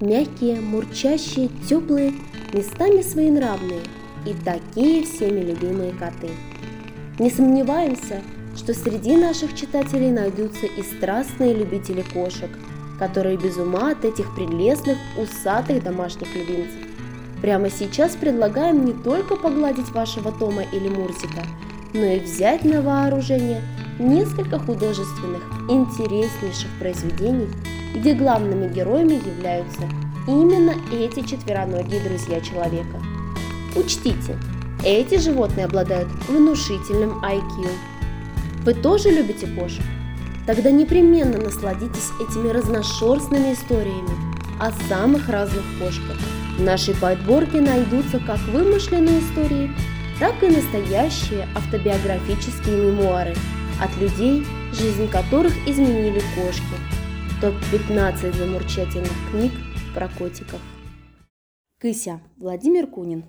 Мягкие, мурчащие, теплые, местами своенравные и такие всеми любимые коты. Не сомневаемся, что среди наших читателей найдутся и страстные любители кошек, которые без ума от этих прелестных, усатых домашних любимцев. Прямо сейчас предлагаем не только погладить вашего Тома или Мурзика, но и взять на вооружение несколько художественных, интереснейших произведений, где главными героями являются именно эти четвероногие друзья человека. Учтите, эти животные обладают внушительным IQ. Вы тоже любите кошек? Тогда непременно насладитесь этими разношерстными историями о самых разных кошках. В нашей подборке найдутся как вымышленные истории, так и настоящие автобиографические мемуары от людей, жизнь которых изменили кошки. Топ-15 замурчательных книг про котиков. Кыся. Владимир Кунин.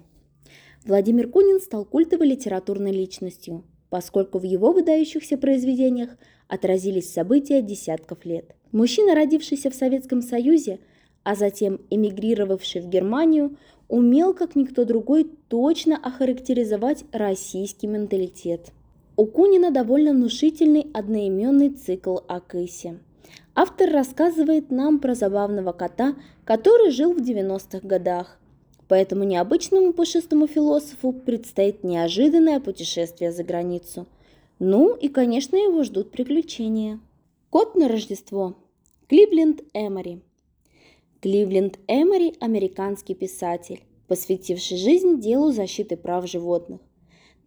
Владимир Кунин стал культовой литературной личностью, поскольку в его выдающихся произведениях отразились события десятков лет. Мужчина, родившийся в Советском Союзе, а затем эмигрировавший в Германию, умел, как никто другой, точно охарактеризовать российский менталитет. У Кунина довольно внушительный одноименный цикл о Кысе. Автор рассказывает нам про забавного кота, который жил в 90-х годах. Поэтому необычному пушистому философу предстоит неожиданное путешествие за границу. Ну и, конечно, его ждут приключения. Кот на Рождество. Кливленд Эмори. Кливленд Эмори – американский писатель, посвятивший жизнь делу защиты прав животных.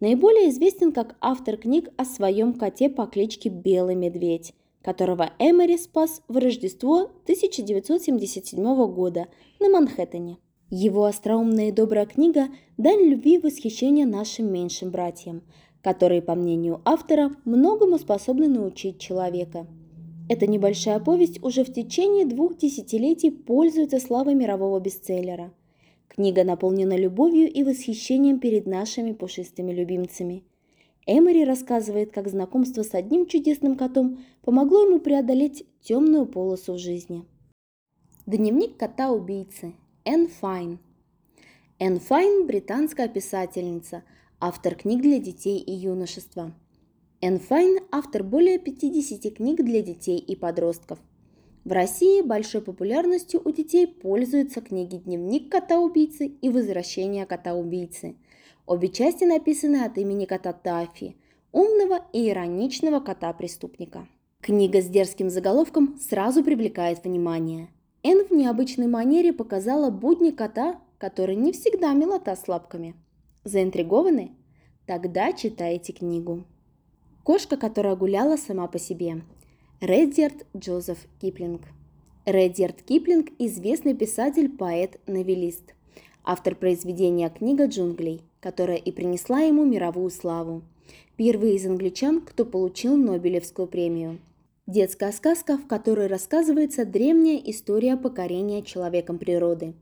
Наиболее известен как автор книг о своем коте по кличке Белый Медведь, которого Эмори спас в Рождество 1977 года на Манхэттене. Его остроумная и добрая книга – дань любви и восхищения нашим меньшим братьям, которые, по мнению автора, многому способны научить человека – эта небольшая повесть уже в течение двух десятилетий пользуется славой мирового бестселлера. Книга наполнена любовью и восхищением перед нашими пушистыми любимцами. Эмори рассказывает, как знакомство с одним чудесным котом помогло ему преодолеть темную полосу в жизни. Дневник кота-убийцы. Энн Файн. Энн Файн – британская писательница, автор книг для детей и юношества. Энн Файн – автор более 50 книг для детей и подростков. В России большой популярностью у детей пользуются книги «Дневник кота-убийцы» и «Возвращение кота-убийцы». Обе части написаны от имени кота Тафи, умного и ироничного кота-преступника. Книга с дерзким заголовком сразу привлекает внимание. Энн в необычной манере показала будни кота, который не всегда милота с лапками. Заинтригованы? Тогда читайте книгу. Кошка, которая гуляла сама по себе. Редьярд Джозеф Киплинг. Редьярд Киплинг – известный писатель, поэт, новелист. Автор произведения «Книга джунглей», которая и принесла ему мировую славу. Первый из англичан, кто получил Нобелевскую премию. Детская сказка, в которой рассказывается древняя история покорения человеком природы.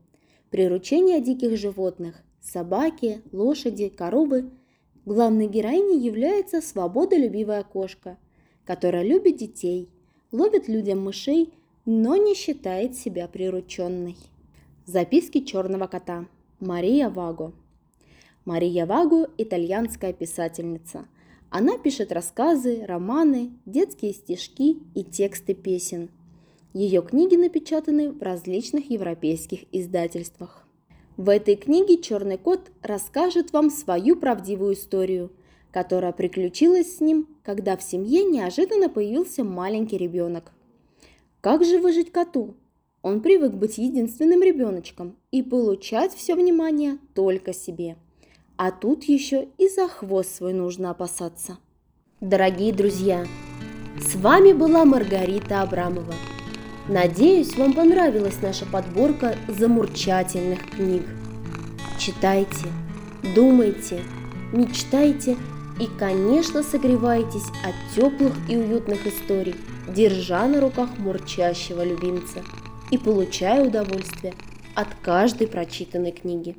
Приручение диких животных – собаки, лошади, коровы Главной героиней является свободолюбивая кошка, которая любит детей, ловит людям мышей, но не считает себя прирученной. Записки черного кота. Мария Ваго. Мария Ваго – итальянская писательница. Она пишет рассказы, романы, детские стишки и тексты песен. Ее книги напечатаны в различных европейских издательствах. В этой книге черный кот расскажет вам свою правдивую историю, которая приключилась с ним, когда в семье неожиданно появился маленький ребенок. Как же выжить коту? Он привык быть единственным ребеночком и получать все внимание только себе. А тут еще и за хвост свой нужно опасаться. Дорогие друзья, с вами была Маргарита Абрамова – Надеюсь, вам понравилась наша подборка замурчательных книг. Читайте, думайте, мечтайте и, конечно, согревайтесь от теплых и уютных историй, держа на руках мурчащего любимца и получая удовольствие от каждой прочитанной книги.